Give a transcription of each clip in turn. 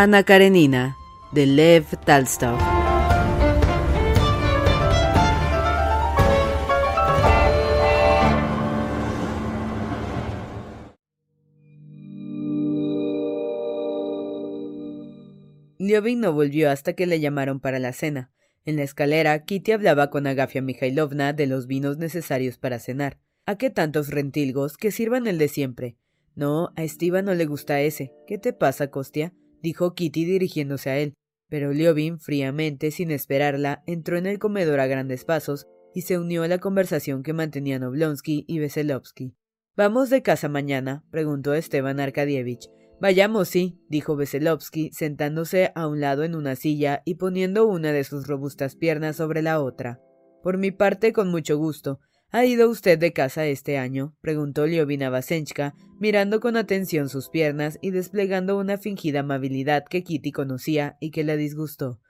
Ana Karenina, de Lev Talstov. Liovin no volvió hasta que le llamaron para la cena. En la escalera, Kitty hablaba con Agafia Mikhailovna de los vinos necesarios para cenar. ¿A qué tantos rentilgos? Que sirvan el de siempre. No, a Estiva no le gusta ese. ¿Qué te pasa, Costia? Dijo Kitty dirigiéndose a él, pero Liovin, fríamente, sin esperarla, entró en el comedor a grandes pasos y se unió a la conversación que mantenían Oblonsky y Veselovsky. ¿Vamos de casa mañana? preguntó Esteban Arkadievich. Vayamos, sí, dijo Veselovsky, sentándose a un lado en una silla y poniendo una de sus robustas piernas sobre la otra. Por mi parte, con mucho gusto. ¿Ha ido usted de casa este año? preguntó Liovina Vasenchka, mirando con atención sus piernas y desplegando una fingida amabilidad que Kitty conocía y que la disgustó.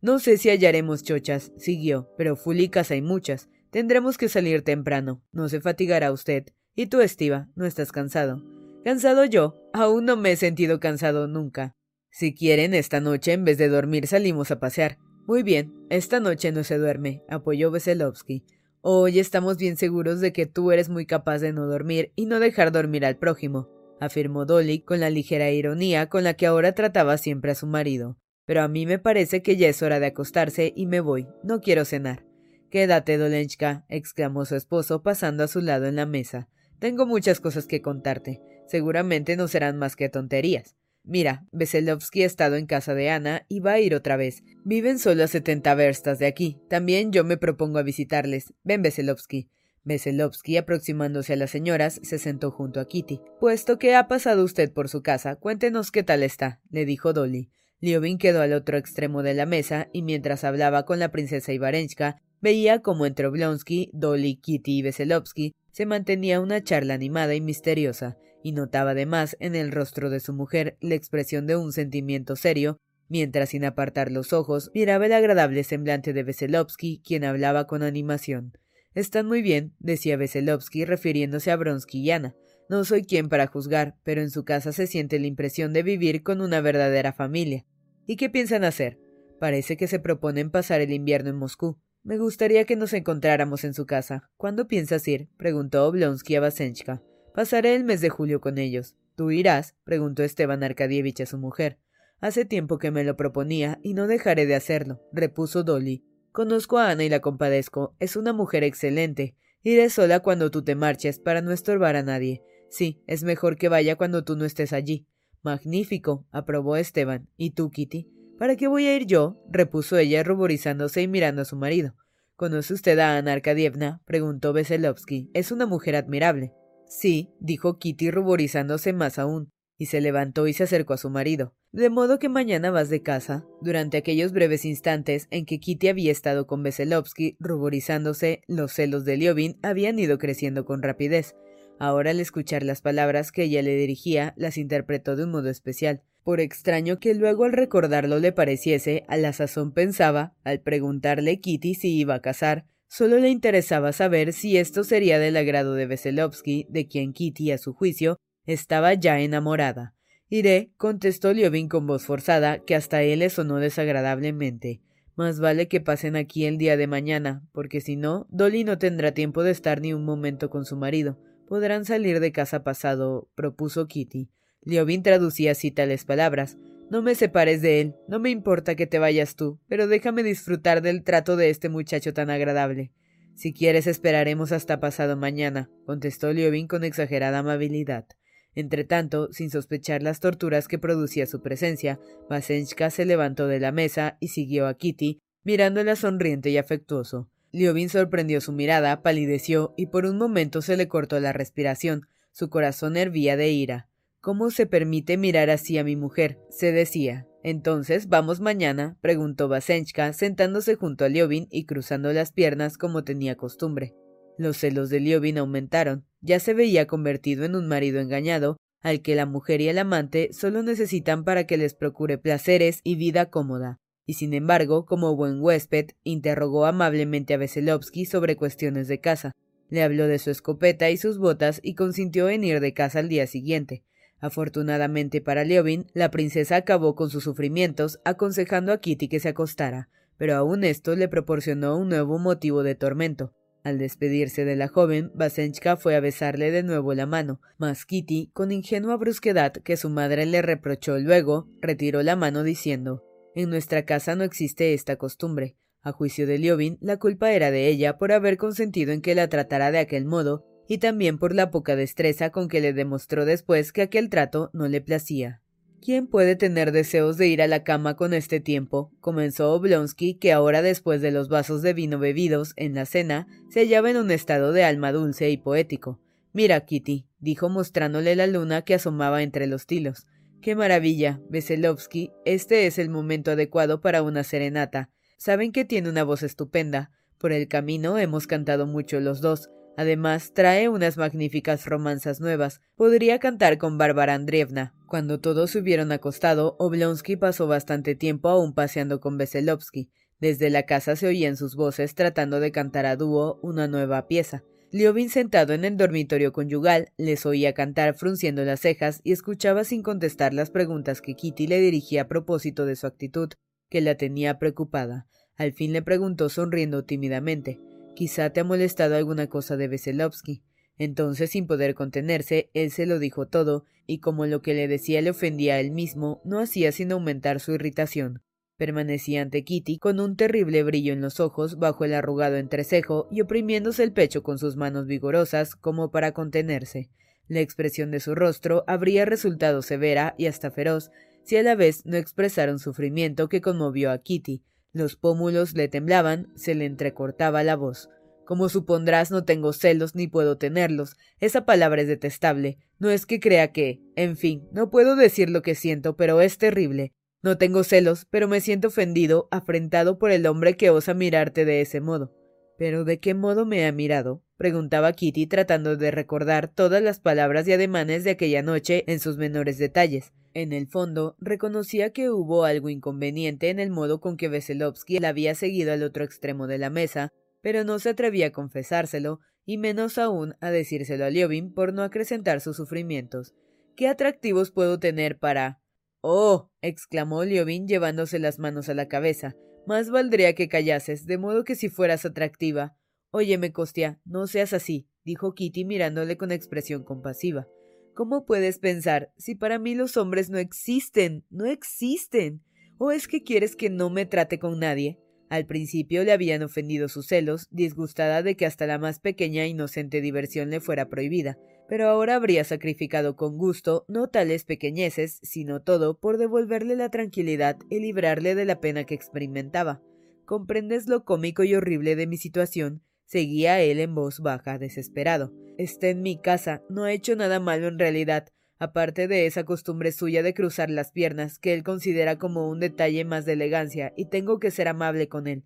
No sé si hallaremos chochas, siguió, pero fulicas hay muchas. Tendremos que salir temprano. No se fatigará usted. Y tú, Estiva, ¿no estás cansado? ¿Cansado yo? Aún no me he sentido cansado nunca. Si quieren, esta noche, en vez de dormir, salimos a pasear. Muy bien, esta noche no se duerme, apoyó Veselovsky. Hoy estamos bien seguros de que tú eres muy capaz de no dormir y no dejar dormir al prójimo, afirmó Dolly con la ligera ironía con la que ahora trataba siempre a su marido. Pero a mí me parece que ya es hora de acostarse y me voy. No quiero cenar. Quédate, Dolenchka, exclamó su esposo pasando a su lado en la mesa. Tengo muchas cosas que contarte. Seguramente no serán más que tonterías. Mira, Veselovsky ha estado en casa de Ana y va a ir otra vez. Viven solo a setenta verstas de aquí. También yo me propongo a visitarles. Ven, Veselovsky. Veselovsky, aproximándose a las señoras, se sentó junto a Kitty. Puesto que ha pasado usted por su casa, cuéntenos qué tal está, le dijo Dolly. Liovin quedó al otro extremo de la mesa y mientras hablaba con la princesa Ivarenchka, veía como entre Oblonsky, Dolly, Kitty y Veselovsky se mantenía una charla animada y misteriosa y notaba además en el rostro de su mujer la expresión de un sentimiento serio, mientras sin apartar los ojos miraba el agradable semblante de Veselovsky, quien hablaba con animación. Están muy bien, decía Veselovsky refiriéndose a Bronsky y Ana. No soy quien para juzgar, pero en su casa se siente la impresión de vivir con una verdadera familia. ¿Y qué piensan hacer? Parece que se proponen pasar el invierno en Moscú. Me gustaría que nos encontráramos en su casa. ¿Cuándo piensas ir? preguntó Oblonsky a Vasenchka. Pasaré el mes de julio con ellos. ¿Tú irás? preguntó Esteban Arkadievich a su mujer. Hace tiempo que me lo proponía y no dejaré de hacerlo, repuso Dolly. Conozco a Ana y la compadezco. Es una mujer excelente. Iré sola cuando tú te marches para no estorbar a nadie. Sí, es mejor que vaya cuando tú no estés allí. Magnífico, aprobó Esteban. ¿Y tú, Kitty? ¿Para qué voy a ir yo? repuso ella ruborizándose y mirando a su marido. ¿Conoce usted a Ana Arkadievna? preguntó Veselovsky. Es una mujer admirable. Sí, dijo Kitty ruborizándose más aún, y se levantó y se acercó a su marido. De modo que mañana vas de casa. Durante aquellos breves instantes en que Kitty había estado con Veselovsky, ruborizándose, los celos de Liovin habían ido creciendo con rapidez. Ahora al escuchar las palabras que ella le dirigía, las interpretó de un modo especial. Por extraño que luego al recordarlo le pareciese, a la sazón pensaba, al preguntarle Kitty si iba a casar, Solo le interesaba saber si esto sería del agrado de Veselovsky, de quien Kitty, a su juicio, estaba ya enamorada. Iré, contestó Liovin con voz forzada, que hasta él le sonó desagradablemente. Más vale que pasen aquí el día de mañana, porque si no, Dolly no tendrá tiempo de estar ni un momento con su marido. Podrán salir de casa pasado, propuso Kitty. Liovin traducía así tales palabras. No me separes de él, no me importa que te vayas tú, pero déjame disfrutar del trato de este muchacho tan agradable. Si quieres esperaremos hasta pasado mañana, contestó Liovin con exagerada amabilidad. Entretanto, sin sospechar las torturas que producía su presencia, Vasenchka se levantó de la mesa y siguió a Kitty, mirándola sonriente y afectuoso. Liovin sorprendió su mirada, palideció y por un momento se le cortó la respiración. Su corazón hervía de ira. ¿Cómo se permite mirar así a mi mujer? se decía. Entonces, ¿vamos mañana? preguntó Vasenchka, sentándose junto a Liovin y cruzando las piernas como tenía costumbre. Los celos de Liovin aumentaron. Ya se veía convertido en un marido engañado, al que la mujer y el amante solo necesitan para que les procure placeres y vida cómoda. Y sin embargo, como buen huésped, interrogó amablemente a Veselovsky sobre cuestiones de casa. Le habló de su escopeta y sus botas y consintió en ir de casa al día siguiente. Afortunadamente para Liovin, la princesa acabó con sus sufrimientos, aconsejando a Kitty que se acostara, pero aun esto le proporcionó un nuevo motivo de tormento. Al despedirse de la joven, Basenchka fue a besarle de nuevo la mano, mas Kitty, con ingenua brusquedad que su madre le reprochó luego, retiró la mano diciendo En nuestra casa no existe esta costumbre. A juicio de Liovin, la culpa era de ella por haber consentido en que la tratara de aquel modo, y también por la poca destreza con que le demostró después que aquel trato no le placía. ¿Quién puede tener deseos de ir a la cama con este tiempo? comenzó Oblonsky, que ahora después de los vasos de vino bebidos en la cena, se hallaba en un estado de alma dulce y poético. Mira, Kitty, dijo mostrándole la luna que asomaba entre los tilos. Qué maravilla, Veselovsky, este es el momento adecuado para una serenata. Saben que tiene una voz estupenda. Por el camino hemos cantado mucho los dos, Además, trae unas magníficas romanzas nuevas. Podría cantar con Bárbara Andreevna. Cuando todos se hubieron acostado, Oblonsky pasó bastante tiempo aún paseando con Veselovsky. Desde la casa se oían sus voces tratando de cantar a dúo una nueva pieza. Liovin, sentado en el dormitorio conyugal, les oía cantar frunciendo las cejas y escuchaba sin contestar las preguntas que Kitty le dirigía a propósito de su actitud, que la tenía preocupada. Al fin le preguntó sonriendo tímidamente Quizá te ha molestado alguna cosa de Veselovsky. Entonces, sin poder contenerse, él se lo dijo todo, y como lo que le decía le ofendía a él mismo, no hacía sino aumentar su irritación. Permanecía ante Kitty con un terrible brillo en los ojos bajo el arrugado entrecejo y oprimiéndose el pecho con sus manos vigorosas como para contenerse. La expresión de su rostro habría resultado severa y hasta feroz si a la vez no expresara un sufrimiento que conmovió a Kitty, los pómulos le temblaban, se le entrecortaba la voz. Como supondrás, no tengo celos ni puedo tenerlos. Esa palabra es detestable. No es que crea que. En fin, no puedo decir lo que siento, pero es terrible. No tengo celos, pero me siento ofendido, afrentado por el hombre que osa mirarte de ese modo. ¿Pero de qué modo me ha mirado? preguntaba Kitty tratando de recordar todas las palabras y ademanes de aquella noche en sus menores detalles. En el fondo, reconocía que hubo algo inconveniente en el modo con que Veselovsky la había seguido al otro extremo de la mesa, pero no se atrevía a confesárselo, y menos aún a decírselo a Liovin por no acrecentar sus sufrimientos. ¿Qué atractivos puedo tener para. Oh. exclamó Liovin llevándose las manos a la cabeza. Más valdría que callases, de modo que si fueras atractiva. Óyeme, Costia, no seas así, dijo Kitty mirándole con expresión compasiva. ¿Cómo puedes pensar si para mí los hombres no existen? No existen. ¿O es que quieres que no me trate con nadie? Al principio le habían ofendido sus celos, disgustada de que hasta la más pequeña e inocente diversión le fuera prohibida, pero ahora habría sacrificado con gusto no tales pequeñeces, sino todo por devolverle la tranquilidad y librarle de la pena que experimentaba. ¿Comprendes lo cómico y horrible de mi situación? Seguía él en voz baja, desesperado. Está en mi casa, no ha hecho nada malo en realidad, aparte de esa costumbre suya de cruzar las piernas, que él considera como un detalle más de elegancia, y tengo que ser amable con él.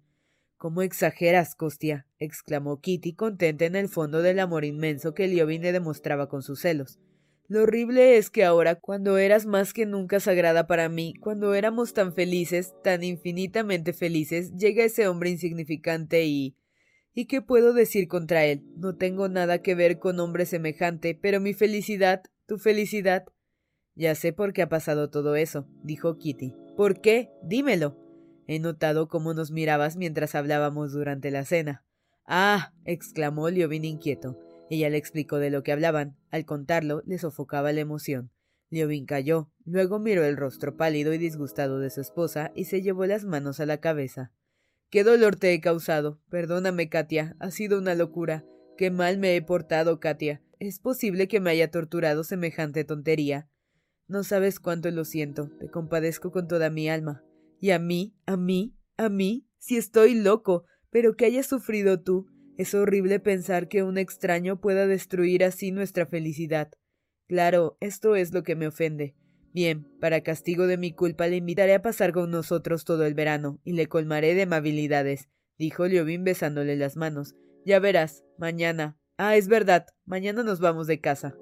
¿Cómo exageras, Costia? exclamó Kitty, contenta en el fondo del amor inmenso que Liovin le demostraba con sus celos. Lo horrible es que ahora, cuando eras más que nunca sagrada para mí, cuando éramos tan felices, tan infinitamente felices, llega ese hombre insignificante y ¿Y qué puedo decir contra él? No tengo nada que ver con hombre semejante, pero mi felicidad, tu felicidad. Ya sé por qué ha pasado todo eso, dijo Kitty. ¿Por qué? Dímelo. He notado cómo nos mirabas mientras hablábamos durante la cena. Ah. exclamó Liovin inquieto. Ella le explicó de lo que hablaban. Al contarlo, le sofocaba la emoción. Liovin calló, luego miró el rostro pálido y disgustado de su esposa y se llevó las manos a la cabeza. Qué dolor te he causado. Perdóname, Katia. Ha sido una locura. Qué mal me he portado, Katia. ¿Es posible que me haya torturado semejante tontería? No sabes cuánto lo siento. Te compadezco con toda mi alma. Y a mí, a mí, a mí, si estoy loco, pero que hayas sufrido tú. Es horrible pensar que un extraño pueda destruir así nuestra felicidad. Claro, esto es lo que me ofende. Bien, para castigo de mi culpa le invitaré a pasar con nosotros todo el verano y le colmaré de amabilidades, dijo Liobin besándole las manos. Ya verás, mañana. Ah, es verdad, mañana nos vamos de casa.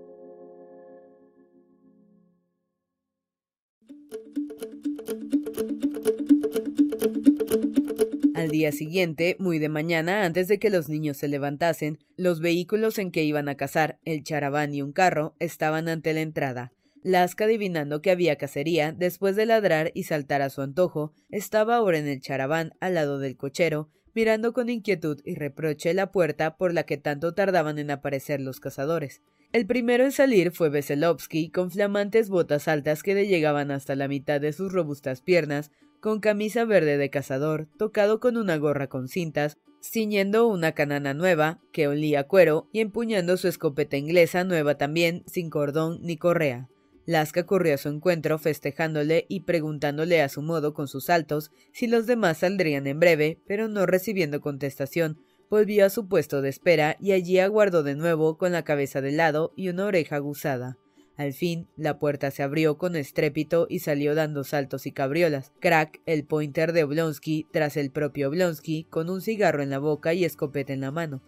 Al día siguiente, muy de mañana, antes de que los niños se levantasen, los vehículos en que iban a cazar, el charaván y un carro, estaban ante la entrada. Lasca, adivinando que había cacería, después de ladrar y saltar a su antojo, estaba ahora en el charaván, al lado del cochero, mirando con inquietud y reproche la puerta por la que tanto tardaban en aparecer los cazadores. El primero en salir fue Veselovsky, con flamantes botas altas que le llegaban hasta la mitad de sus robustas piernas, con camisa verde de cazador, tocado con una gorra con cintas, ciñendo una canana nueva, que olía cuero, y empuñando su escopeta inglesa nueva también, sin cordón ni correa. Lasca corrió a su encuentro festejándole y preguntándole a su modo con sus saltos si los demás saldrían en breve, pero no recibiendo contestación, volvió a su puesto de espera y allí aguardó de nuevo con la cabeza de lado y una oreja aguzada. Al fin, la puerta se abrió con estrépito y salió dando saltos y cabriolas. Crack, el pointer de Oblonsky, tras el propio Oblonsky, con un cigarro en la boca y escopeta en la mano.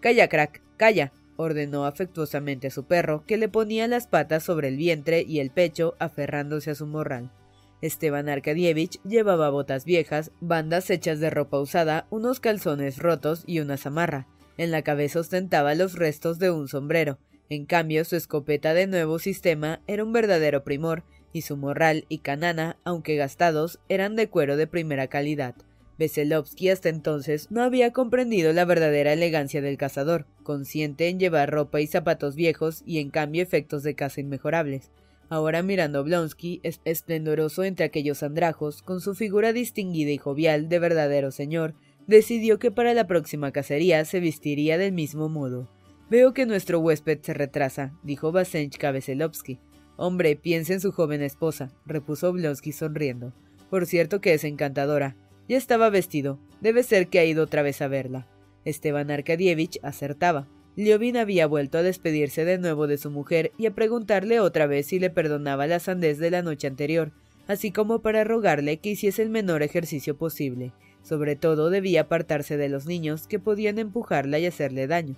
Calla, Crack, calla, ordenó afectuosamente a su perro, que le ponía las patas sobre el vientre y el pecho, aferrándose a su morral. Esteban Arkadievich llevaba botas viejas, bandas hechas de ropa usada, unos calzones rotos y una zamarra. En la cabeza ostentaba los restos de un sombrero. En cambio, su escopeta de nuevo sistema era un verdadero primor, y su morral y canana, aunque gastados, eran de cuero de primera calidad. Veselovsky hasta entonces no había comprendido la verdadera elegancia del cazador, consciente en llevar ropa y zapatos viejos y en cambio efectos de caza inmejorables. Ahora mirando Blonsky, esplendoroso entre aquellos andrajos, con su figura distinguida y jovial de verdadero señor, decidió que para la próxima cacería se vestiría del mismo modo. Veo que nuestro huésped se retrasa, dijo Vasenchka Veselovsky. Hombre, piensa en su joven esposa, repuso Blonsky sonriendo. Por cierto que es encantadora. Ya estaba vestido. Debe ser que ha ido otra vez a verla. Esteban Arkadievich acertaba. Liovin había vuelto a despedirse de nuevo de su mujer y a preguntarle otra vez si le perdonaba la sandez de la noche anterior, así como para rogarle que hiciese el menor ejercicio posible. Sobre todo debía apartarse de los niños que podían empujarla y hacerle daño.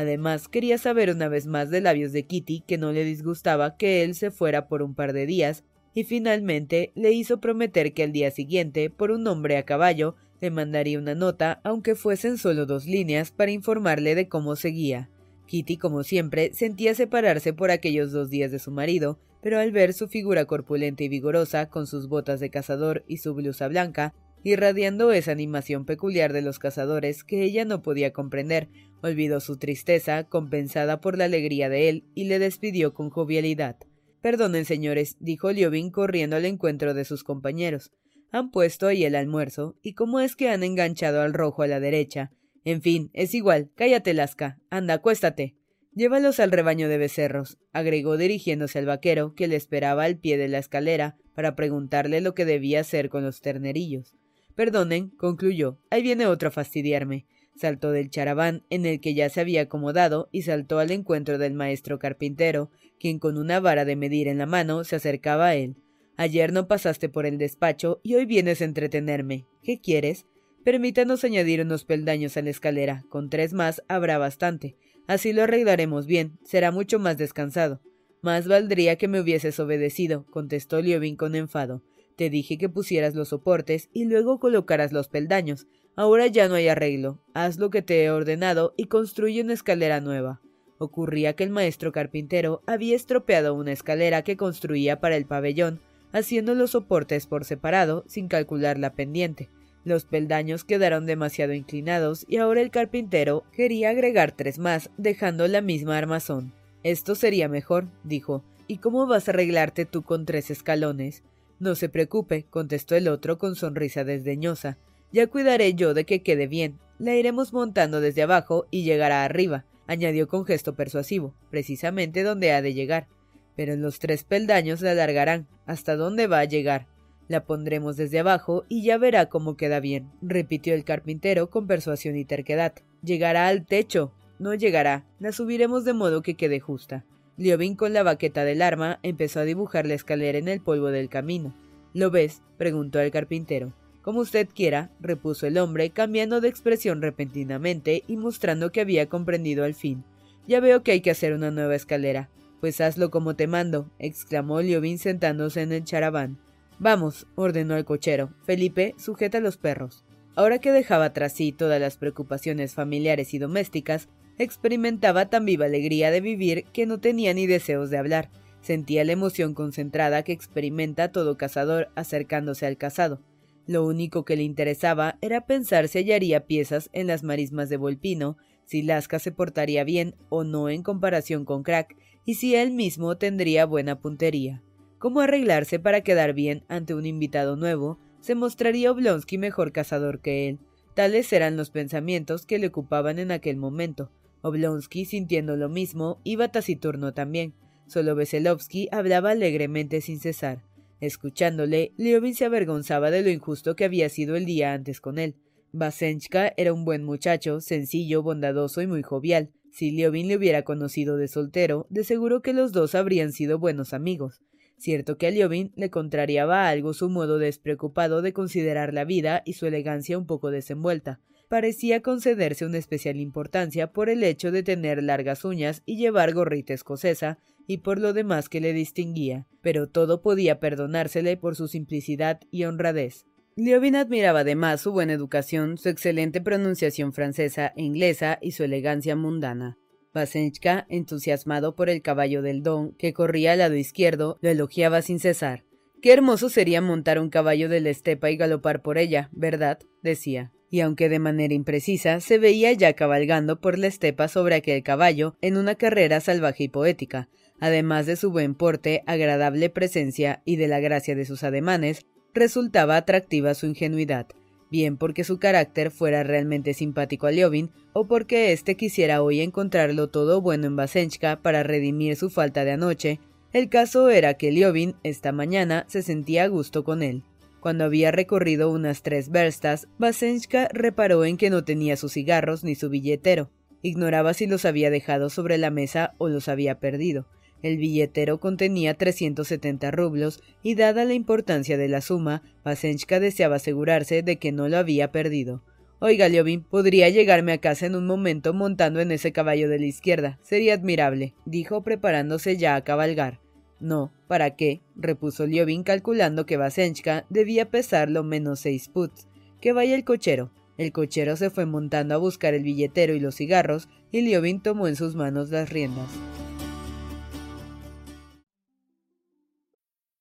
Además, quería saber una vez más de labios de Kitty que no le disgustaba que él se fuera por un par de días, y finalmente le hizo prometer que al día siguiente, por un hombre a caballo, le mandaría una nota, aunque fuesen solo dos líneas, para informarle de cómo seguía. Kitty, como siempre, sentía separarse por aquellos dos días de su marido, pero al ver su figura corpulenta y vigorosa, con sus botas de cazador y su blusa blanca, irradiando esa animación peculiar de los cazadores que ella no podía comprender, olvidó su tristeza, compensada por la alegría de él, y le despidió con jovialidad. Perdonen, señores, dijo Liobin corriendo al encuentro de sus compañeros. Han puesto ahí el almuerzo, y cómo es que han enganchado al rojo a la derecha. En fin, es igual, cállate, Lasca. Anda, acuéstate. Llévalos al rebaño de becerros, agregó dirigiéndose al vaquero, que le esperaba al pie de la escalera, para preguntarle lo que debía hacer con los ternerillos. Perdonen, concluyó, ahí viene otro a fastidiarme. Saltó del charaván en el que ya se había acomodado y saltó al encuentro del maestro carpintero, quien con una vara de medir en la mano se acercaba a él. Ayer no pasaste por el despacho y hoy vienes a entretenerme. ¿Qué quieres? Permítanos añadir unos peldaños a la escalera. Con tres más habrá bastante. Así lo arreglaremos bien. Será mucho más descansado. Más valdría que me hubieses obedecido, contestó Liovin con enfado. Te dije que pusieras los soportes y luego colocaras los peldaños. Ahora ya no hay arreglo. Haz lo que te he ordenado y construye una escalera nueva. Ocurría que el maestro carpintero había estropeado una escalera que construía para el pabellón, haciendo los soportes por separado, sin calcular la pendiente. Los peldaños quedaron demasiado inclinados y ahora el carpintero quería agregar tres más, dejando la misma armazón. Esto sería mejor, dijo. ¿Y cómo vas a arreglarte tú con tres escalones? No se preocupe, contestó el otro con sonrisa desdeñosa. Ya cuidaré yo de que quede bien. La iremos montando desde abajo y llegará arriba, añadió con gesto persuasivo, precisamente donde ha de llegar. Pero en los tres peldaños la alargarán. ¿Hasta dónde va a llegar? La pondremos desde abajo y ya verá cómo queda bien, repitió el carpintero con persuasión y terquedad. Llegará al techo. No llegará. La subiremos de modo que quede justa. Liobin con la baqueta del arma empezó a dibujar la escalera en el polvo del camino. ¿Lo ves? preguntó el carpintero. Como usted quiera, repuso el hombre, cambiando de expresión repentinamente y mostrando que había comprendido al fin. Ya veo que hay que hacer una nueva escalera. Pues hazlo como te mando, exclamó Liobin sentándose en el charaván. Vamos, ordenó el cochero. Felipe, sujeta a los perros. Ahora que dejaba tras sí todas las preocupaciones familiares y domésticas, experimentaba tan viva alegría de vivir que no tenía ni deseos de hablar. Sentía la emoción concentrada que experimenta todo cazador acercándose al cazado. Lo único que le interesaba era pensar si hallaría piezas en las marismas de Volpino, si Lasca se portaría bien o no en comparación con Crack, y si él mismo tendría buena puntería. ¿Cómo arreglarse para quedar bien ante un invitado nuevo? Se mostraría Oblonsky mejor cazador que él. Tales eran los pensamientos que le ocupaban en aquel momento. Oblonsky, sintiendo lo mismo, iba taciturno también. Solo Veselovsky hablaba alegremente sin cesar. Escuchándole, Liovin se avergonzaba de lo injusto que había sido el día antes con él. Basenchka era un buen muchacho, sencillo, bondadoso y muy jovial. Si Liovin le hubiera conocido de soltero, de seguro que los dos habrían sido buenos amigos. Cierto que a Liobin le contrariaba algo su modo despreocupado de considerar la vida y su elegancia un poco desenvuelta. Parecía concederse una especial importancia por el hecho de tener largas uñas y llevar gorrita escocesa, y por lo demás que le distinguía, pero todo podía perdonársele por su simplicidad y honradez. Liobin admiraba además su buena educación, su excelente pronunciación francesa e inglesa y su elegancia mundana. Basenchka, entusiasmado por el caballo del don, que corría al lado izquierdo, lo elogiaba sin cesar. Qué hermoso sería montar un caballo de la estepa y galopar por ella, ¿verdad? decía. Y aunque de manera imprecisa, se veía ya cabalgando por la estepa sobre aquel caballo en una carrera salvaje y poética. Además de su buen porte, agradable presencia y de la gracia de sus ademanes, resultaba atractiva su ingenuidad bien porque su carácter fuera realmente simpático a Liobin, o porque éste quisiera hoy encontrarlo todo bueno en Basenchka para redimir su falta de anoche. El caso era que Liobin, esta mañana, se sentía a gusto con él. Cuando había recorrido unas tres verstas, Basenchka reparó en que no tenía sus cigarros ni su billetero. Ignoraba si los había dejado sobre la mesa o los había perdido. El billetero contenía 370 rublos y dada la importancia de la suma, Pasenchka deseaba asegurarse de que no lo había perdido. Oiga, Liobin, podría llegarme a casa en un momento montando en ese caballo de la izquierda. Sería admirable, dijo preparándose ya a cabalgar. No, ¿para qué? repuso Liobin calculando que Basenchka debía pesar lo menos seis puts. Que vaya el cochero. El cochero se fue montando a buscar el billetero y los cigarros, y Liobin tomó en sus manos las riendas.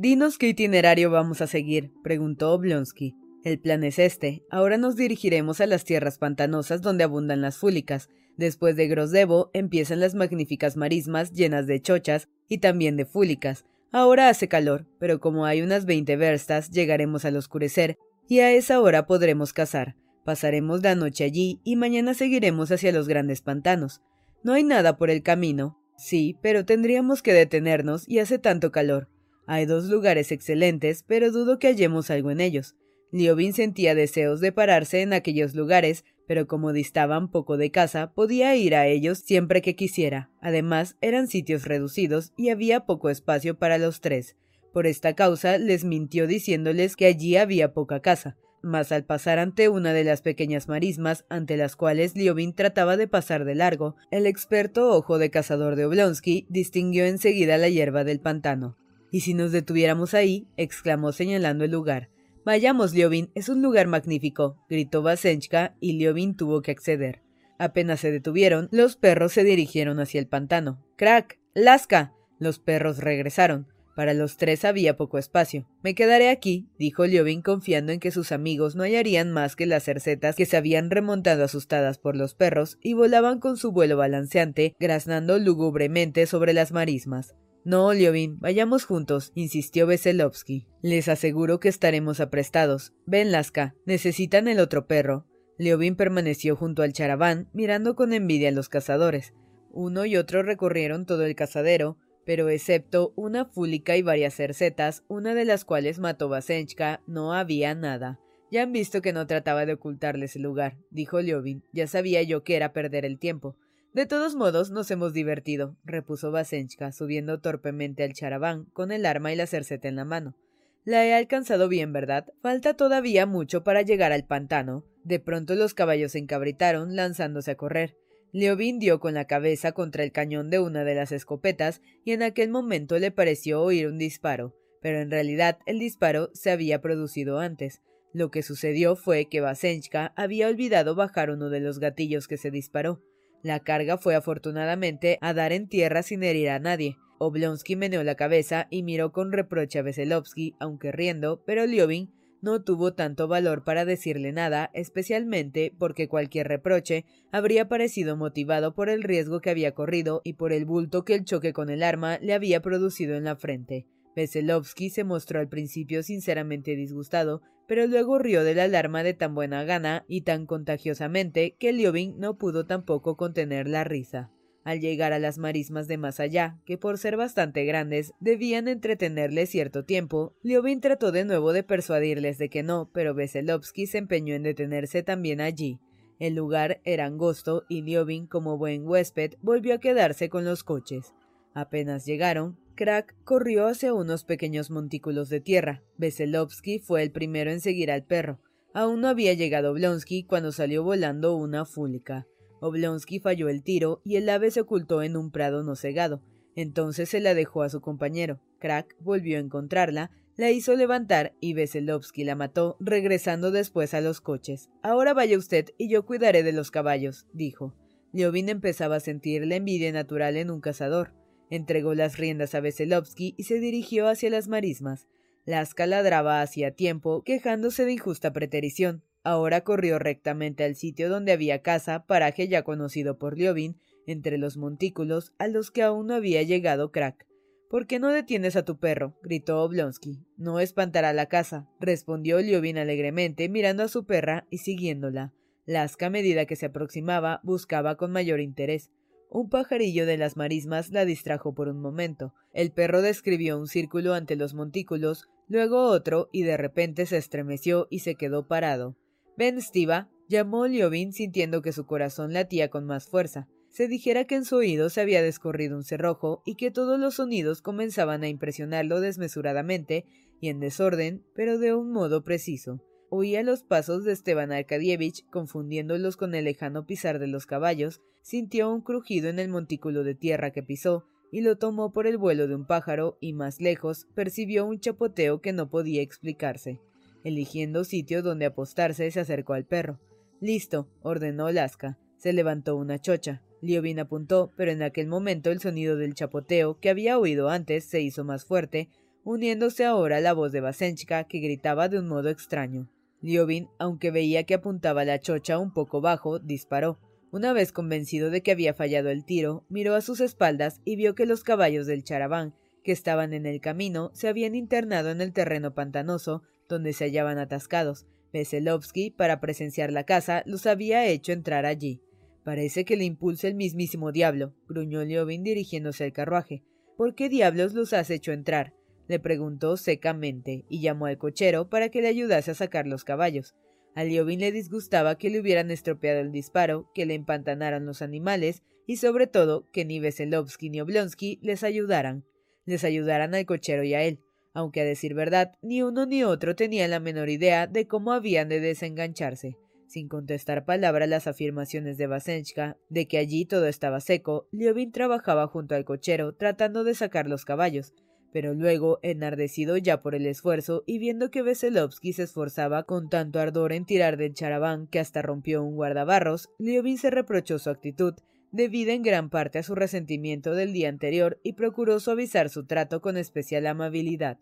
Dinos qué itinerario vamos a seguir, preguntó Oblonsky. El plan es este. Ahora nos dirigiremos a las tierras pantanosas donde abundan las fúlicas. Después de Grosdevo empiezan las magníficas marismas llenas de chochas y también de fúlicas. Ahora hace calor, pero como hay unas veinte verstas, llegaremos al oscurecer y a esa hora podremos cazar. Pasaremos la noche allí y mañana seguiremos hacia los grandes pantanos. No hay nada por el camino. Sí, pero tendríamos que detenernos y hace tanto calor. Hay dos lugares excelentes, pero dudo que hallemos algo en ellos. Liobin sentía deseos de pararse en aquellos lugares, pero como distaban poco de casa, podía ir a ellos siempre que quisiera. Además, eran sitios reducidos y había poco espacio para los tres. Por esta causa les mintió diciéndoles que allí había poca casa. Mas al pasar ante una de las pequeñas marismas ante las cuales Liobin trataba de pasar de largo, el experto ojo de cazador de Oblonsky distinguió enseguida la hierba del pantano. ¿Y si nos detuviéramos ahí? exclamó señalando el lugar. Vayamos, Liobin, es un lugar magnífico, gritó Vasenchka y Liobin tuvo que acceder. Apenas se detuvieron, los perros se dirigieron hacia el pantano. ¡Crack! ¡Lasca! Los perros regresaron. Para los tres había poco espacio. Me quedaré aquí, dijo Liobin confiando en que sus amigos no hallarían más que las cercetas que se habían remontado asustadas por los perros y volaban con su vuelo balanceante, graznando lúgubremente sobre las marismas. No, Liobin, vayamos juntos, insistió Veselovsky. Les aseguro que estaremos aprestados. Ven, Laska, necesitan el otro perro. Liobin permaneció junto al charaván, mirando con envidia a los cazadores. Uno y otro recorrieron todo el cazadero, pero excepto una fúlica y varias cercetas, una de las cuales mató Vasenchka, no había nada. Ya han visto que no trataba de ocultarles el lugar, dijo Liobin. Ya sabía yo que era perder el tiempo. De todos modos, nos hemos divertido, repuso Vasenchka, subiendo torpemente al charaván, con el arma y la cerceta en la mano. La he alcanzado bien, ¿verdad? Falta todavía mucho para llegar al pantano. De pronto los caballos se encabritaron, lanzándose a correr. Leovin dio con la cabeza contra el cañón de una de las escopetas y en aquel momento le pareció oír un disparo, pero en realidad el disparo se había producido antes. Lo que sucedió fue que Vasenchka había olvidado bajar uno de los gatillos que se disparó. La carga fue afortunadamente a dar en tierra sin herir a nadie. Oblonsky meneó la cabeza y miró con reproche a Veselovsky, aunque riendo, pero Liobin no tuvo tanto valor para decirle nada, especialmente porque cualquier reproche habría parecido motivado por el riesgo que había corrido y por el bulto que el choque con el arma le había producido en la frente. Veselovsky se mostró al principio sinceramente disgustado, pero luego rió de la alarma de tan buena gana y tan contagiosamente que Liobin no pudo tampoco contener la risa. Al llegar a las marismas de más allá, que por ser bastante grandes debían entretenerle cierto tiempo, Liobin trató de nuevo de persuadirles de que no, pero Veselovsky se empeñó en detenerse también allí. El lugar era angosto y Liobin, como buen huésped, volvió a quedarse con los coches. Apenas llegaron, Crack corrió hacia unos pequeños montículos de tierra. Veselovsky fue el primero en seguir al perro. Aún no había llegado Oblonsky cuando salió volando una fúlica. Oblonsky falló el tiro y el ave se ocultó en un prado no cegado. Entonces se la dejó a su compañero. Crack volvió a encontrarla, la hizo levantar y Veselovsky la mató, regresando después a los coches. Ahora vaya usted y yo cuidaré de los caballos, dijo. Liovin empezaba a sentir la envidia natural en un cazador. Entregó las riendas a Veselovsky y se dirigió hacia las marismas. Laska ladraba hacía tiempo, quejándose de injusta preterición. Ahora corrió rectamente al sitio donde había casa, paraje ya conocido por Liovin, entre los montículos a los que aún no había llegado Crack. ¿Por qué no detienes a tu perro? gritó Oblonsky. No espantará la casa, respondió Liovin alegremente, mirando a su perra y siguiéndola. Laska, a medida que se aproximaba, buscaba con mayor interés. Un pajarillo de las marismas la distrajo por un momento. El perro describió un círculo ante los montículos, luego otro, y de repente se estremeció y se quedó parado. Ven, Stiva, llamó Liovin sintiendo que su corazón latía con más fuerza. Se dijera que en su oído se había descorrido un cerrojo y que todos los sonidos comenzaban a impresionarlo desmesuradamente y en desorden, pero de un modo preciso. Oía los pasos de Esteban Arkadievich, confundiéndolos con el lejano pisar de los caballos, sintió un crujido en el montículo de tierra que pisó, y lo tomó por el vuelo de un pájaro, y más lejos percibió un chapoteo que no podía explicarse. Eligiendo sitio donde apostarse, se acercó al perro. Listo, ordenó Lasca. Se levantó una chocha. Liobin apuntó, pero en aquel momento el sonido del chapoteo, que había oído antes, se hizo más fuerte, uniéndose ahora a la voz de Vasenchka, que gritaba de un modo extraño. Liobin, aunque veía que apuntaba la chocha un poco bajo, disparó. Una vez convencido de que había fallado el tiro, miró a sus espaldas y vio que los caballos del charaván, que estaban en el camino, se habían internado en el terreno pantanoso, donde se hallaban atascados. Veselovsky, para presenciar la caza, los había hecho entrar allí. Parece que le impulsa el mismísimo diablo, gruñó Liobin dirigiéndose al carruaje. ¿Por qué diablos los has hecho entrar? Le preguntó secamente, y llamó al cochero para que le ayudase a sacar los caballos. A Liobin le disgustaba que le hubieran estropeado el disparo, que le empantanaran los animales, y sobre todo que ni Veselovsky ni Oblonsky les ayudaran. Les ayudaran al cochero y a él, aunque a decir verdad, ni uno ni otro tenía la menor idea de cómo habían de desengancharse. Sin contestar palabra las afirmaciones de Vasenchka de que allí todo estaba seco, Liobin trabajaba junto al cochero tratando de sacar los caballos, pero luego, enardecido ya por el esfuerzo y viendo que Veselovsky se esforzaba con tanto ardor en tirar del charaván que hasta rompió un guardabarros, Liobin se reprochó su actitud, debida en gran parte a su resentimiento del día anterior, y procuró suavizar su trato con especial amabilidad.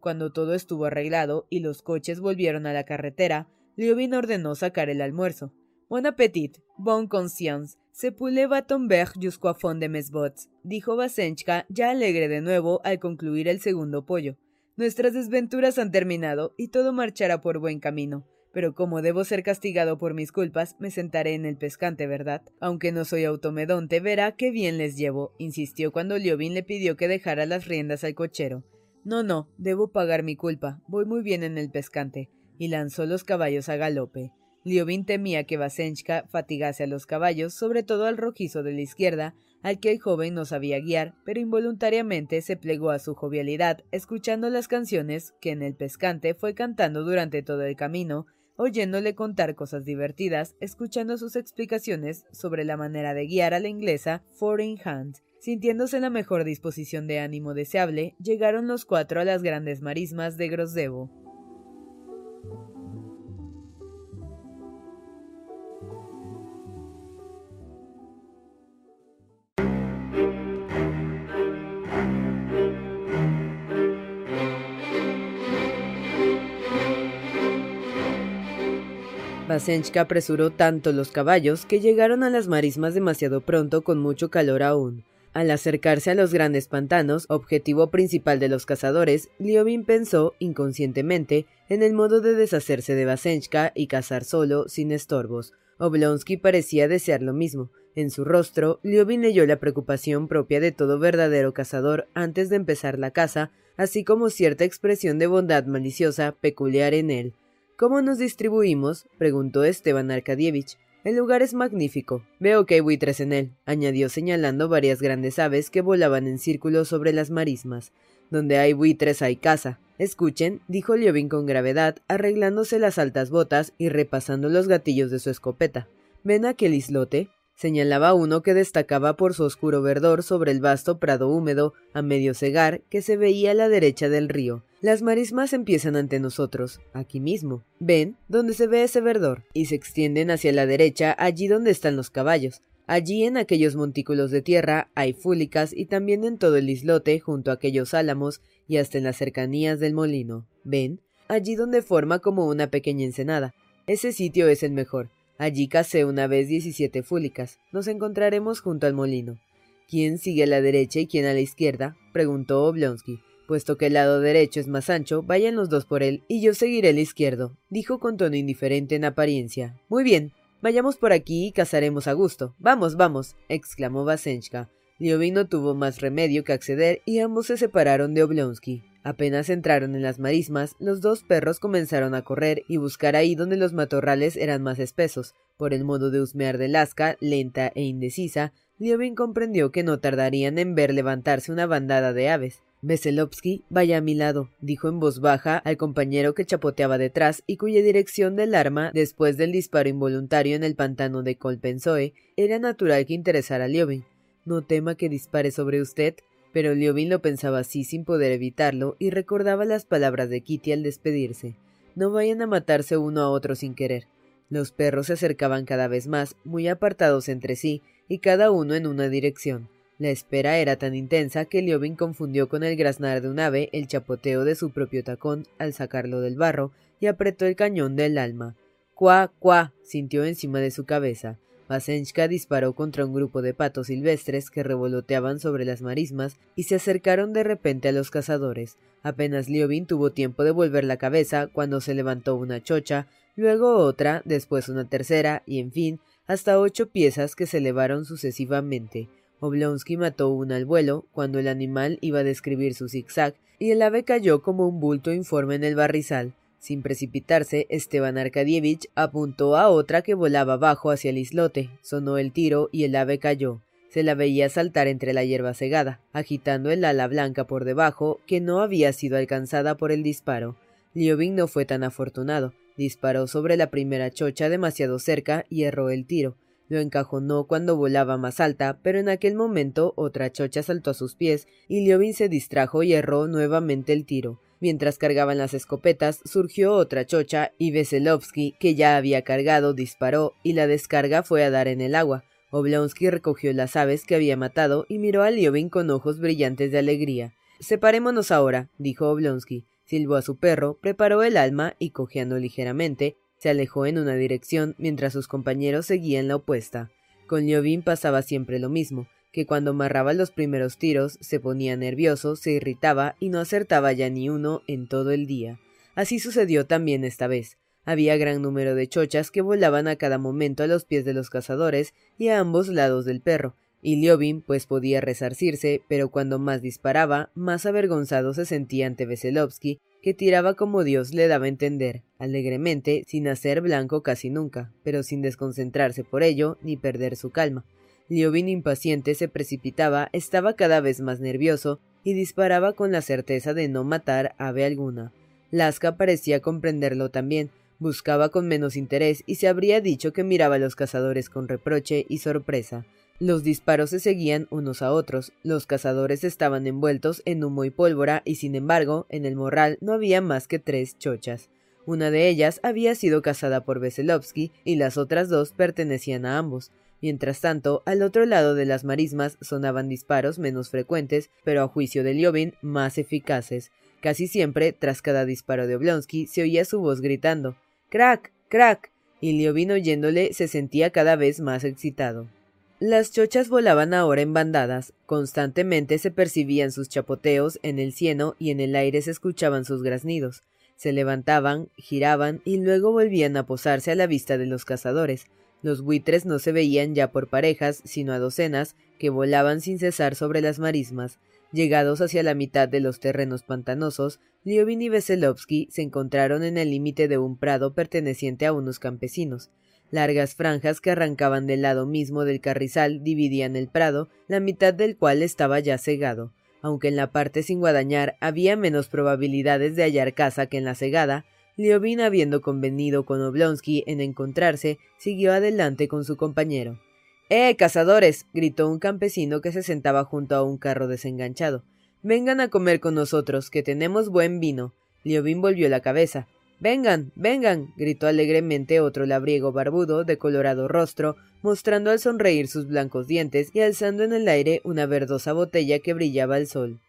Cuando todo estuvo arreglado y los coches volvieron a la carretera, Liobin ordenó sacar el almuerzo. Buen appetit, bon conscience, se va tomber jusqu'au fond de mes bottes, dijo Vasenchka, ya alegre de nuevo al concluir el segundo pollo. Nuestras desventuras han terminado y todo marchará por buen camino. Pero como debo ser castigado por mis culpas, me sentaré en el pescante, ¿verdad? Aunque no soy automedonte, verá qué bien les llevo, insistió cuando Liobin le pidió que dejara las riendas al cochero. No, no, debo pagar mi culpa, voy muy bien en el pescante, y lanzó los caballos a galope. Liobin temía que Vasenchka fatigase a los caballos, sobre todo al rojizo de la izquierda, al que el joven no sabía guiar, pero involuntariamente se plegó a su jovialidad, escuchando las canciones que en el pescante fue cantando durante todo el camino, oyéndole contar cosas divertidas, escuchando sus explicaciones sobre la manera de guiar a la inglesa Four in Hand. Sintiéndose en la mejor disposición de ánimo deseable, llegaron los cuatro a las grandes marismas de Grosdevo. Vasenchka apresuró tanto los caballos que llegaron a las marismas demasiado pronto con mucho calor aún. Al acercarse a los grandes pantanos, objetivo principal de los cazadores, Liobin pensó, inconscientemente, en el modo de deshacerse de Vasenchka y cazar solo, sin estorbos. Oblonsky parecía desear lo mismo. En su rostro, Liobin leyó la preocupación propia de todo verdadero cazador antes de empezar la caza, así como cierta expresión de bondad maliciosa peculiar en él. ¿Cómo nos distribuimos? preguntó Esteban Arkadievich. El lugar es magnífico. Veo que hay buitres en él, añadió señalando varias grandes aves que volaban en círculo sobre las marismas. Donde hay buitres hay caza. Escuchen, dijo Liobin con gravedad, arreglándose las altas botas y repasando los gatillos de su escopeta. ¿Ven aquel islote? Señalaba uno que destacaba por su oscuro verdor sobre el vasto prado húmedo, a medio cegar, que se veía a la derecha del río. Las marismas empiezan ante nosotros, aquí mismo. Ven, donde se ve ese verdor, y se extienden hacia la derecha, allí donde están los caballos. Allí en aquellos montículos de tierra hay fúlicas y también en todo el islote, junto a aquellos álamos y hasta en las cercanías del molino. Ven, allí donde forma como una pequeña ensenada. Ese sitio es el mejor. Allí casé una vez diecisiete fúlicas. Nos encontraremos junto al molino. ¿Quién sigue a la derecha y quién a la izquierda? preguntó Oblonsky. Puesto que el lado derecho es más ancho, vayan los dos por él y yo seguiré el izquierdo, dijo con tono indiferente en apariencia. Muy bien, vayamos por aquí y cazaremos a gusto. Vamos, vamos, exclamó Vasenchka. Liobin no tuvo más remedio que acceder y ambos se separaron de Oblonsky. Apenas entraron en las marismas, los dos perros comenzaron a correr y buscar ahí donde los matorrales eran más espesos. Por el modo de husmear de Lasca, lenta e indecisa, Liobin comprendió que no tardarían en ver levantarse una bandada de aves. Veselovsky, vaya a mi lado, dijo en voz baja al compañero que chapoteaba detrás y cuya dirección del arma, después del disparo involuntario en el pantano de Colpensoe, era natural que interesara a Liobin. No tema que dispare sobre usted, pero Liobin lo pensaba así sin poder evitarlo y recordaba las palabras de Kitty al despedirse. No vayan a matarse uno a otro sin querer. Los perros se acercaban cada vez más, muy apartados entre sí, y cada uno en una dirección. La espera era tan intensa que Liobin confundió con el graznar de un ave el chapoteo de su propio tacón al sacarlo del barro y apretó el cañón del alma. Cuá, cuá, sintió encima de su cabeza. Vasenchka disparó contra un grupo de patos silvestres que revoloteaban sobre las marismas y se acercaron de repente a los cazadores. Apenas Liobin tuvo tiempo de volver la cabeza cuando se levantó una chocha, luego otra, después una tercera y, en fin, hasta ocho piezas que se elevaron sucesivamente. Oblonsky mató una al vuelo cuando el animal iba a describir su zigzag y el ave cayó como un bulto informe en el barrizal. Sin precipitarse, Esteban Arkadievich apuntó a otra que volaba abajo hacia el islote. Sonó el tiro y el ave cayó. Se la veía saltar entre la hierba cegada, agitando el ala blanca por debajo, que no había sido alcanzada por el disparo. Liobin no fue tan afortunado. Disparó sobre la primera chocha demasiado cerca y erró el tiro. Lo encajonó cuando volaba más alta, pero en aquel momento otra chocha saltó a sus pies y Liobin se distrajo y erró nuevamente el tiro. Mientras cargaban las escopetas, surgió otra chocha y Veselovsky, que ya había cargado, disparó y la descarga fue a dar en el agua. Oblonsky recogió las aves que había matado y miró a Liobin con ojos brillantes de alegría. Separémonos ahora, dijo Oblonsky. Silbó a su perro, preparó el alma y, cojeando ligeramente, se alejó en una dirección mientras sus compañeros seguían la opuesta. Con Liobin pasaba siempre lo mismo, que cuando amarraba los primeros tiros se ponía nervioso, se irritaba y no acertaba ya ni uno en todo el día. Así sucedió también esta vez. Había gran número de chochas que volaban a cada momento a los pies de los cazadores y a ambos lados del perro, y Liobin pues podía resarcirse, pero cuando más disparaba, más avergonzado se sentía ante Veselovsky, que tiraba como Dios le daba a entender, alegremente, sin hacer blanco casi nunca, pero sin desconcentrarse por ello ni perder su calma. Liobin impaciente se precipitaba, estaba cada vez más nervioso y disparaba con la certeza de no matar ave alguna. Lasca parecía comprenderlo también, buscaba con menos interés y se habría dicho que miraba a los cazadores con reproche y sorpresa. Los disparos se seguían unos a otros, los cazadores estaban envueltos en humo y pólvora y sin embargo en el morral no había más que tres chochas. Una de ellas había sido cazada por Veselovsky y las otras dos pertenecían a ambos. Mientras tanto, al otro lado de las marismas sonaban disparos menos frecuentes, pero a juicio de Liobin más eficaces. Casi siempre, tras cada disparo de Oblonsky, se oía su voz gritando ¡Crack! ¡Crack! y Liobin oyéndole se sentía cada vez más excitado. Las chochas volaban ahora en bandadas, constantemente se percibían sus chapoteos en el cieno y en el aire se escuchaban sus graznidos. Se levantaban, giraban y luego volvían a posarse a la vista de los cazadores. Los buitres no se veían ya por parejas, sino a docenas, que volaban sin cesar sobre las marismas. Llegados hacia la mitad de los terrenos pantanosos, Liobin y Veselovsky se encontraron en el límite de un prado perteneciente a unos campesinos. Largas franjas que arrancaban del lado mismo del carrizal dividían el prado, la mitad del cual estaba ya cegado. Aunque en la parte sin guadañar había menos probabilidades de hallar caza que en la cegada, Liobin, habiendo convenido con Oblonsky en encontrarse, siguió adelante con su compañero. ¡Eh, cazadores! gritó un campesino que se sentaba junto a un carro desenganchado. Vengan a comer con nosotros, que tenemos buen vino. Liobin volvió la cabeza. Vengan, vengan, gritó alegremente otro labriego barbudo de colorado rostro, mostrando al sonreír sus blancos dientes y alzando en el aire una verdosa botella que brillaba al sol.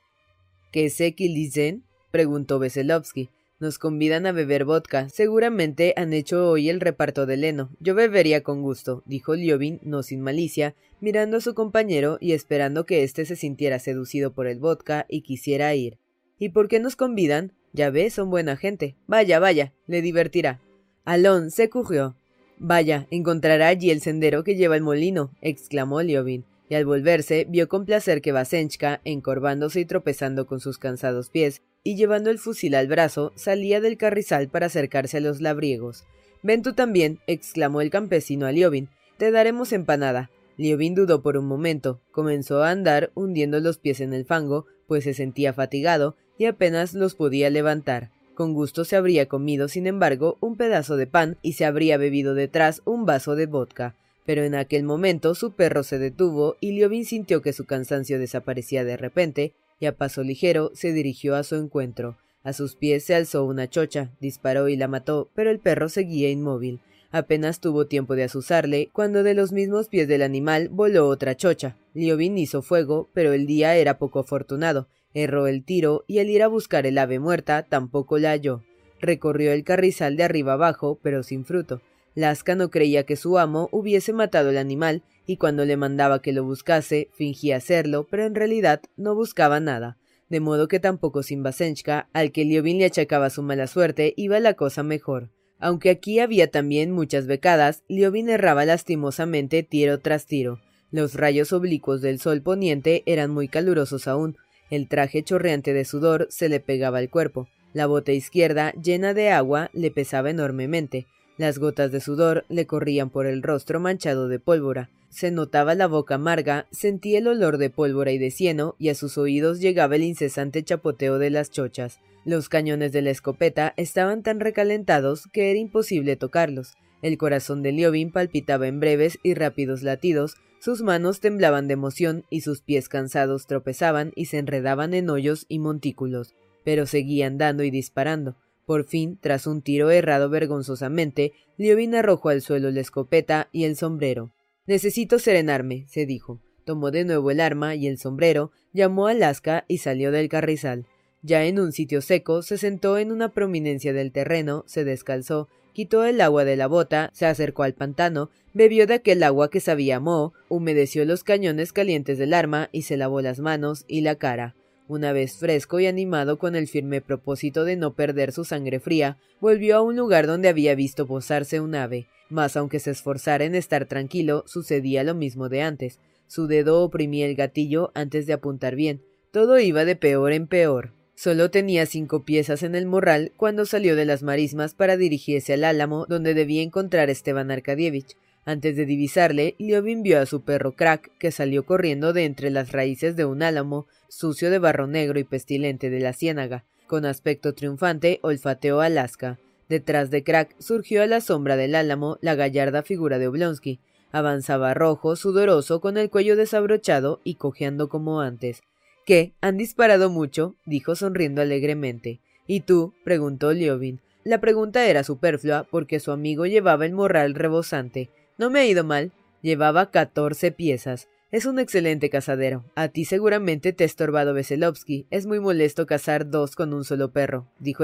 ¿Qué se dicen? preguntó Veselovsky. Nos convidan a beber vodka. Seguramente han hecho hoy el reparto de leno. Yo bebería con gusto, dijo Liobin, no sin malicia, mirando a su compañero y esperando que éste se sintiera seducido por el vodka y quisiera ir. ¿Y por qué nos convidan? Ya ve, son buena gente. Vaya, vaya, le divertirá. Alon se cogió. Vaya, encontrará allí el sendero que lleva el molino, exclamó Liobin, y al volverse vio con placer que Vasenchka, encorvándose y tropezando con sus cansados pies, y llevando el fusil al brazo, salía del carrizal para acercarse a los labriegos. Ven tú también, exclamó el campesino a Liobin, te daremos empanada. Liobin dudó por un momento, comenzó a andar hundiendo los pies en el fango, pues se sentía fatigado, y apenas los podía levantar. Con gusto se habría comido, sin embargo, un pedazo de pan y se habría bebido detrás un vaso de vodka. Pero en aquel momento su perro se detuvo y Liobin sintió que su cansancio desaparecía de repente y a paso ligero se dirigió a su encuentro. A sus pies se alzó una chocha, disparó y la mató, pero el perro seguía inmóvil. Apenas tuvo tiempo de azuzarle cuando de los mismos pies del animal voló otra chocha. Liobin hizo fuego, pero el día era poco afortunado. Erró el tiro y al ir a buscar el ave muerta tampoco la halló. Recorrió el carrizal de arriba abajo, pero sin fruto. Lasca no creía que su amo hubiese matado el animal y cuando le mandaba que lo buscase, fingía hacerlo, pero en realidad no buscaba nada. De modo que tampoco sin Basenchka, al que Liobin le achacaba su mala suerte, iba la cosa mejor. Aunque aquí había también muchas becadas, Liobin erraba lastimosamente tiro tras tiro. Los rayos oblicuos del sol poniente eran muy calurosos aún. El traje chorreante de sudor se le pegaba al cuerpo. La bota izquierda, llena de agua, le pesaba enormemente. Las gotas de sudor le corrían por el rostro manchado de pólvora. Se notaba la boca amarga, sentía el olor de pólvora y de cieno, y a sus oídos llegaba el incesante chapoteo de las chochas. Los cañones de la escopeta estaban tan recalentados que era imposible tocarlos. El corazón de Liobin palpitaba en breves y rápidos latidos, sus manos temblaban de emoción y sus pies cansados tropezaban y se enredaban en hoyos y montículos, pero seguía andando y disparando. Por fin, tras un tiro errado vergonzosamente, Liobin arrojó al suelo la escopeta y el sombrero. Necesito serenarme, se dijo. Tomó de nuevo el arma y el sombrero, llamó a Lasca y salió del carrizal. Ya en un sitio seco, se sentó en una prominencia del terreno, se descalzó, quitó el agua de la bota, se acercó al pantano, bebió de aquel agua que sabía moho, humedeció los cañones calientes del arma y se lavó las manos y la cara. Una vez fresco y animado con el firme propósito de no perder su sangre fría, volvió a un lugar donde había visto posarse un ave. Mas aunque se esforzara en estar tranquilo, sucedía lo mismo de antes. Su dedo oprimía el gatillo antes de apuntar bien. Todo iba de peor en peor. Solo tenía cinco piezas en el morral cuando salió de las marismas para dirigirse al álamo donde debía encontrar Esteban Arkadievich. Antes de divisarle, Liobin vio a su perro Crack, que salió corriendo de entre las raíces de un álamo, sucio de barro negro y pestilente de la ciénaga. Con aspecto triunfante, olfateó Alaska. Detrás de Crack surgió a la sombra del álamo la gallarda figura de Oblonsky. Avanzaba rojo, sudoroso, con el cuello desabrochado y cojeando como antes. ¿Qué? ¿Han disparado mucho? dijo sonriendo alegremente. ¿Y tú? preguntó Liobin. La pregunta era superflua porque su amigo llevaba el morral rebosante. No me ha ido mal. Llevaba catorce piezas. Es un excelente cazadero. A ti seguramente te ha estorbado Veselovsky. Es muy molesto cazar dos con un solo perro, dijo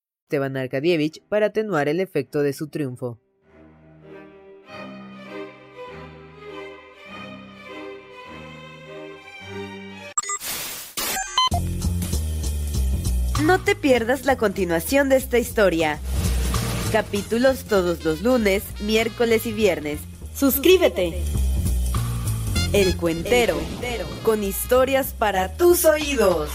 Esteban Arkadievich para atenuar el efecto de su triunfo. No te pierdas la continuación de esta historia. Capítulos todos los lunes, miércoles y viernes. Suscríbete. El Cuentero, con historias para tus oídos.